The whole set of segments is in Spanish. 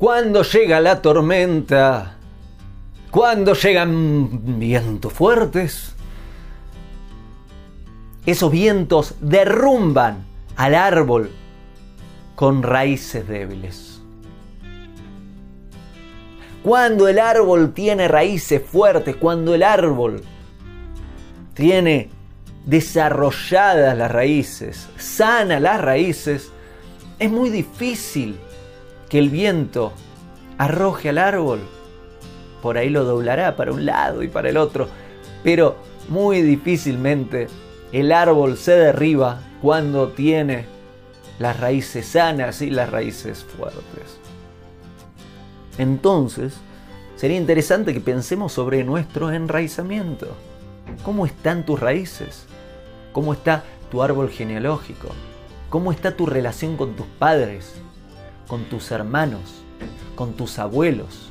Cuando llega la tormenta, cuando llegan vientos fuertes, esos vientos derrumban al árbol con raíces débiles. Cuando el árbol tiene raíces fuertes, cuando el árbol tiene desarrolladas las raíces, sana las raíces, es muy difícil que el viento arroje al árbol. Por ahí lo doblará para un lado y para el otro, pero muy difícilmente el árbol se derriba cuando tiene las raíces sanas y las raíces fuertes. Entonces, sería interesante que pensemos sobre nuestro enraizamiento. ¿Cómo están tus raíces? ¿Cómo está tu árbol genealógico? ¿Cómo está tu relación con tus padres, con tus hermanos, con tus abuelos?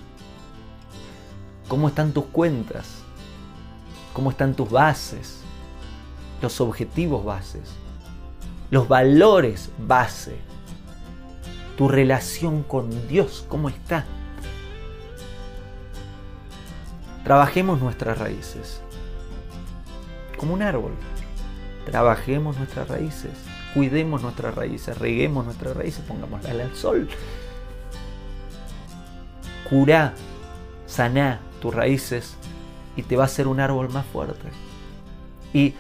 ¿Cómo están tus cuentas? ¿Cómo están tus bases? Los objetivos bases, los valores base, tu relación con Dios, ¿cómo está? Trabajemos nuestras raíces como un árbol. Trabajemos nuestras raíces, cuidemos nuestras raíces, reguemos nuestras raíces, pongámoslas al sol. Curá, saná tus raíces y te va a hacer un árbol más fuerte. Y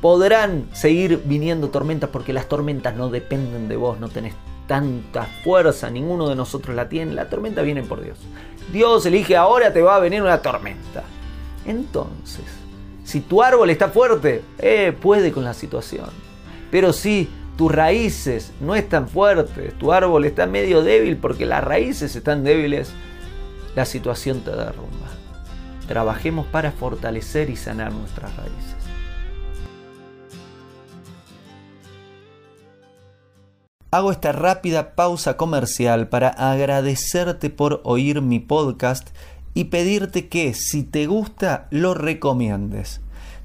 podrán seguir viniendo tormentas porque las tormentas no dependen de vos, no tenés tanta fuerza, ninguno de nosotros la tiene, la tormenta viene por Dios. Dios elige ahora te va a venir una tormenta. Entonces, si tu árbol está fuerte, eh, puede con la situación. Pero si tus raíces no están fuertes, tu árbol está medio débil porque las raíces están débiles, la situación te derrumba. Trabajemos para fortalecer y sanar nuestras raíces. Hago esta rápida pausa comercial para agradecerte por oír mi podcast y pedirte que si te gusta lo recomiendes.